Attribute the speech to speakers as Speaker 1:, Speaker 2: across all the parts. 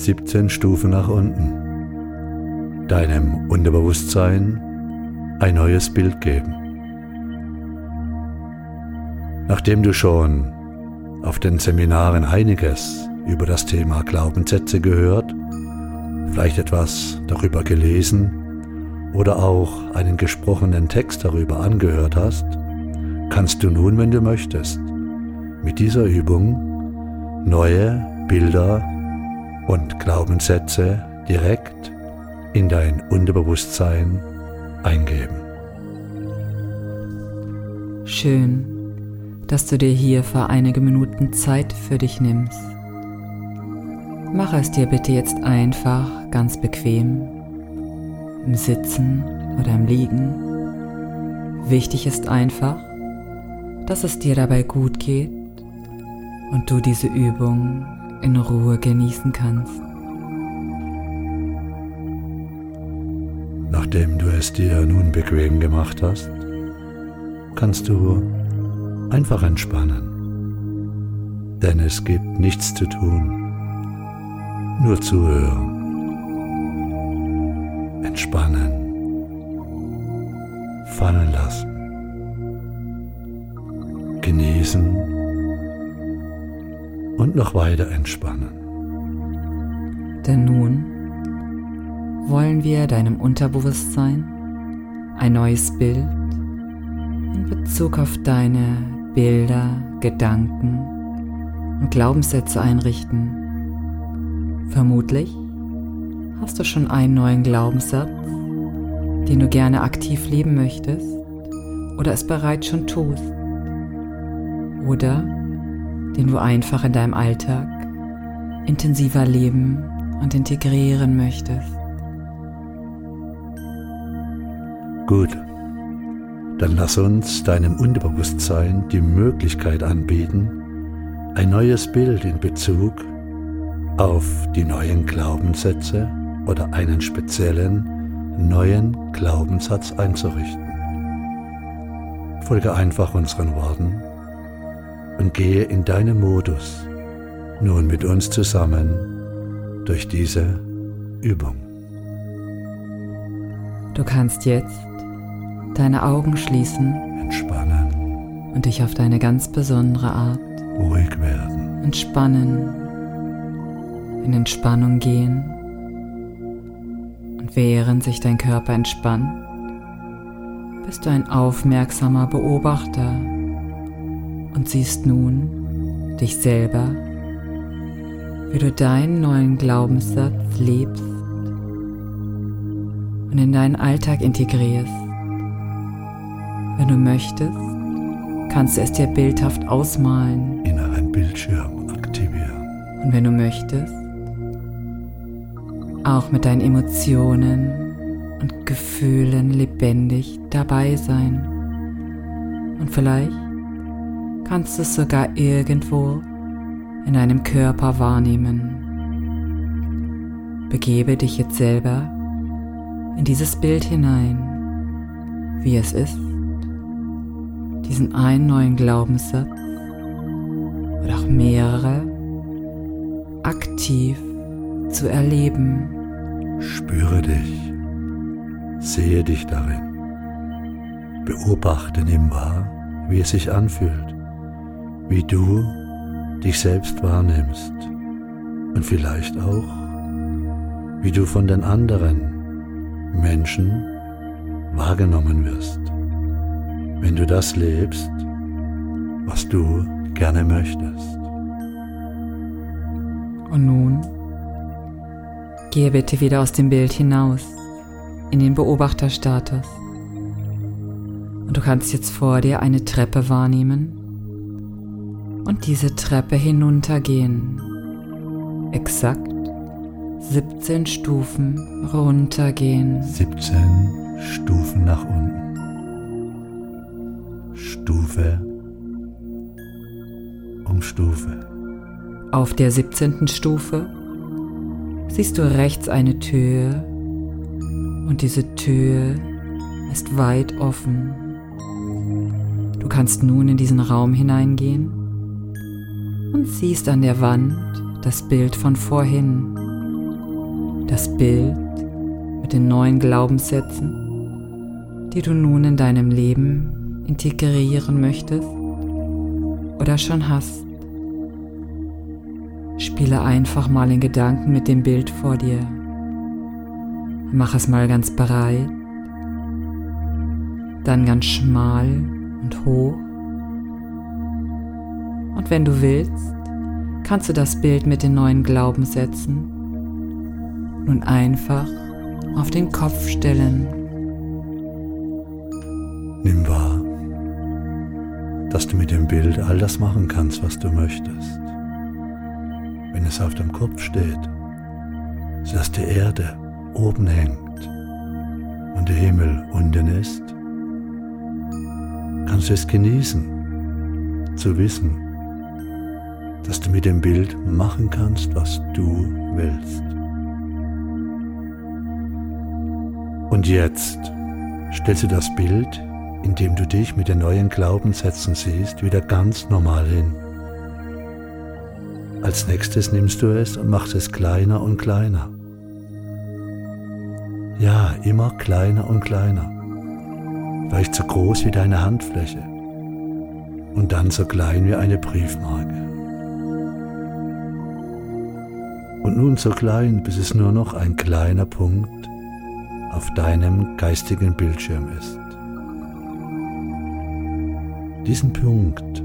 Speaker 1: 17 Stufen nach unten, deinem Unterbewusstsein ein neues Bild geben. Nachdem du schon auf den Seminaren einiges über das Thema Glaubenssätze gehört, vielleicht etwas darüber gelesen oder auch einen gesprochenen Text darüber angehört hast, kannst du nun, wenn du möchtest, mit dieser Übung neue Bilder und Glaubenssätze direkt in dein Unterbewusstsein eingeben.
Speaker 2: Schön, dass du dir hier für einige Minuten Zeit für dich nimmst. Mach es dir bitte jetzt einfach ganz bequem, im Sitzen oder im Liegen. Wichtig ist einfach, dass es dir dabei gut geht und du diese Übung in Ruhe genießen kannst.
Speaker 1: Nachdem du es dir nun bequem gemacht hast, kannst du einfach entspannen. Denn es gibt nichts zu tun, nur zuhören. Entspannen, fallen lassen, genießen und noch weiter entspannen.
Speaker 2: Denn nun wollen wir deinem Unterbewusstsein ein neues Bild in Bezug auf deine Bilder, Gedanken und Glaubenssätze einrichten. Vermutlich hast du schon einen neuen Glaubenssatz, den du gerne aktiv leben möchtest oder es bereits schon tust. Oder den du einfach in deinem Alltag intensiver leben und integrieren möchtest.
Speaker 1: Gut, dann lass uns deinem Unterbewusstsein die Möglichkeit anbieten, ein neues Bild in Bezug auf die neuen Glaubenssätze oder einen speziellen neuen Glaubenssatz einzurichten. Folge einfach unseren Worten und gehe in deinem Modus nun mit uns zusammen durch diese Übung.
Speaker 2: Du kannst jetzt deine Augen schließen,
Speaker 1: entspannen
Speaker 2: und dich auf deine ganz besondere Art
Speaker 1: ruhig werden,
Speaker 2: entspannen, in Entspannung gehen. Und während sich dein Körper entspannt, bist du ein aufmerksamer Beobachter und siehst nun dich selber, wie du deinen neuen Glaubenssatz lebst und in deinen Alltag integrierst. Wenn du möchtest, kannst du es dir bildhaft ausmalen.
Speaker 1: Inneren Bildschirm aktivieren.
Speaker 2: Und wenn du möchtest, auch mit deinen Emotionen und Gefühlen lebendig dabei sein. Und vielleicht kannst es sogar irgendwo in deinem Körper wahrnehmen. Begebe dich jetzt selber in dieses Bild hinein, wie es ist diesen einen neuen Glaubenssatz oder auch mehrere aktiv zu erleben.
Speaker 1: Spüre dich, sehe dich darin, beobachte, nimm wahr, wie es sich anfühlt, wie du dich selbst wahrnimmst und vielleicht auch, wie du von den anderen Menschen wahrgenommen wirst wenn du das lebst, was du gerne möchtest.
Speaker 2: Und nun gehe bitte wieder aus dem Bild hinaus in den Beobachterstatus. Und du kannst jetzt vor dir eine Treppe wahrnehmen und diese Treppe hinuntergehen. Exakt 17 Stufen runtergehen.
Speaker 1: 17 Stufen nach unten. Stufe um Stufe.
Speaker 2: Auf der 17. Stufe siehst du rechts eine Tür und diese Tür ist weit offen. Du kannst nun in diesen Raum hineingehen und siehst an der Wand das Bild von vorhin. das Bild mit den neuen Glaubenssätzen, die du nun in deinem Leben integrieren möchtest oder schon hast. Spiele einfach mal in Gedanken mit dem Bild vor dir. Mach es mal ganz breit, dann ganz schmal und hoch. Und wenn du willst, kannst du das Bild mit den neuen Glaubenssätzen nun einfach auf den Kopf stellen.
Speaker 1: Nimm wahr, dass du mit dem Bild all das machen kannst, was du möchtest. Wenn es auf dem Kopf steht, sodass die Erde oben hängt und der Himmel unten ist, kannst du es genießen, zu wissen, dass du mit dem Bild machen kannst, was du willst. Und jetzt stellst du das Bild, in dem du dich mit den neuen Glaubenssätzen siehst, wieder ganz normal hin. Als nächstes nimmst du es und machst es kleiner und kleiner. Ja, immer kleiner und kleiner. Vielleicht so groß wie deine Handfläche und dann so klein wie eine Briefmarke. Und nun so klein, bis es nur noch ein kleiner Punkt auf deinem geistigen Bildschirm ist. Diesen Punkt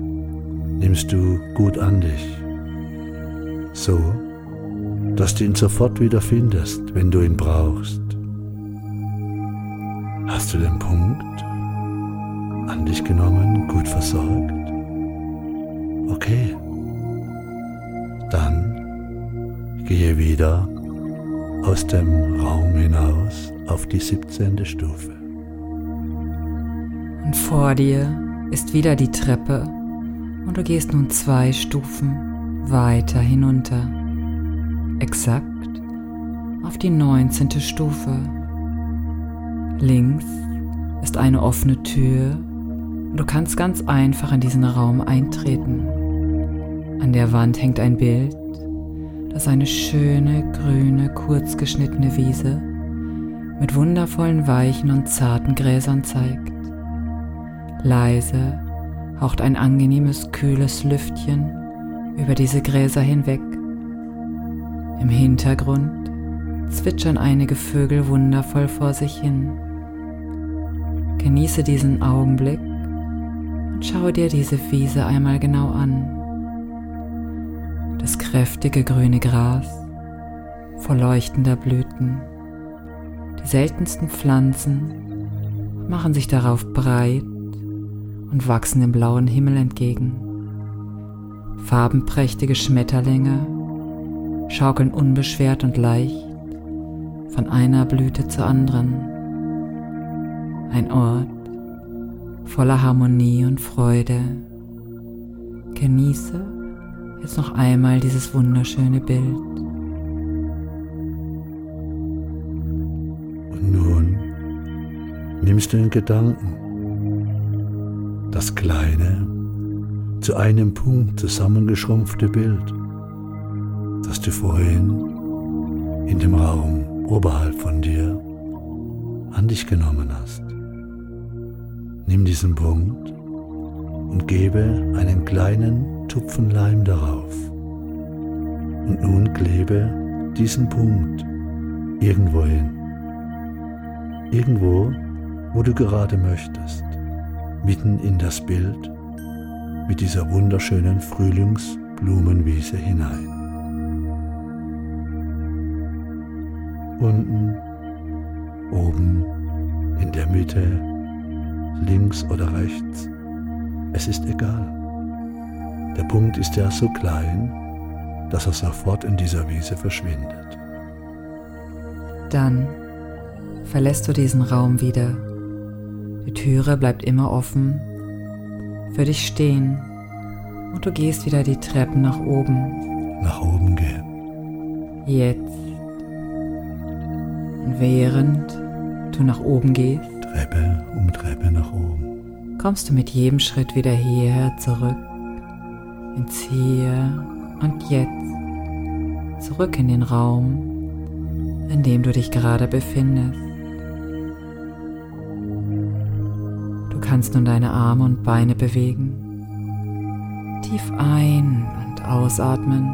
Speaker 1: nimmst du gut an dich, so dass du ihn sofort wieder findest, wenn du ihn brauchst. Hast du den Punkt an dich genommen, gut versorgt? Okay. Dann gehe wieder aus dem Raum hinaus auf die 17. Stufe.
Speaker 2: Und vor dir ist wieder die Treppe und du gehst nun zwei Stufen weiter hinunter. Exakt auf die 19. Stufe. Links ist eine offene Tür und du kannst ganz einfach in diesen Raum eintreten. An der Wand hängt ein Bild, das eine schöne, grüne, kurzgeschnittene Wiese mit wundervollen, weichen und zarten Gräsern zeigt. Leise haucht ein angenehmes, kühles Lüftchen über diese Gräser hinweg. Im Hintergrund zwitschern einige Vögel wundervoll vor sich hin. Genieße diesen Augenblick und schaue dir diese Wiese einmal genau an. Das kräftige grüne Gras vor leuchtender Blüten. Die seltensten Pflanzen machen sich darauf breit und wachsen dem blauen Himmel entgegen. Farbenprächtige Schmetterlinge schaukeln unbeschwert und leicht von einer Blüte zur anderen. Ein Ort voller Harmonie und Freude. Genieße jetzt noch einmal dieses wunderschöne Bild.
Speaker 1: Und nun nimmst du in Gedanken das kleine, zu einem Punkt zusammengeschrumpfte Bild, das du vorhin in dem Raum oberhalb von dir an dich genommen hast. Nimm diesen Punkt und gebe einen kleinen Tupfen Leim darauf. Und nun klebe diesen Punkt irgendwo hin. Irgendwo, wo du gerade möchtest. Mitten in das Bild mit dieser wunderschönen Frühlingsblumenwiese hinein. unten, oben, in der Mitte, links oder rechts. Es ist egal. Der Punkt ist ja so klein, dass er sofort in dieser Wiese verschwindet.
Speaker 2: Dann verlässt du diesen Raum wieder. Die Türe bleibt immer offen, für dich stehen und du gehst wieder die Treppen nach oben.
Speaker 1: Nach oben gehen.
Speaker 2: Jetzt und während du nach oben gehst,
Speaker 1: Treppe um Treppe nach oben,
Speaker 2: kommst du mit jedem Schritt wieder hierher zurück, ins Hier und Jetzt, zurück in den Raum, in dem du dich gerade befindest. Du kannst nun deine Arme und Beine bewegen, tief ein- und ausatmen.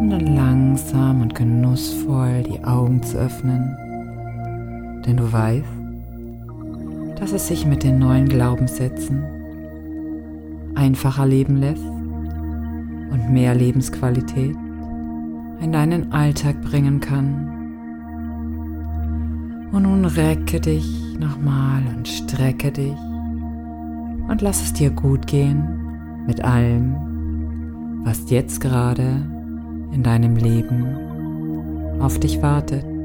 Speaker 2: Und dann langsam und genussvoll die Augen zu öffnen, denn du weißt, dass es sich mit den neuen Glaubenssätzen einfacher leben lässt und mehr Lebensqualität in deinen Alltag bringen kann. Und nun recke dich nochmal und strecke dich und lass es dir gut gehen mit allem, was jetzt gerade in deinem Leben auf dich wartet.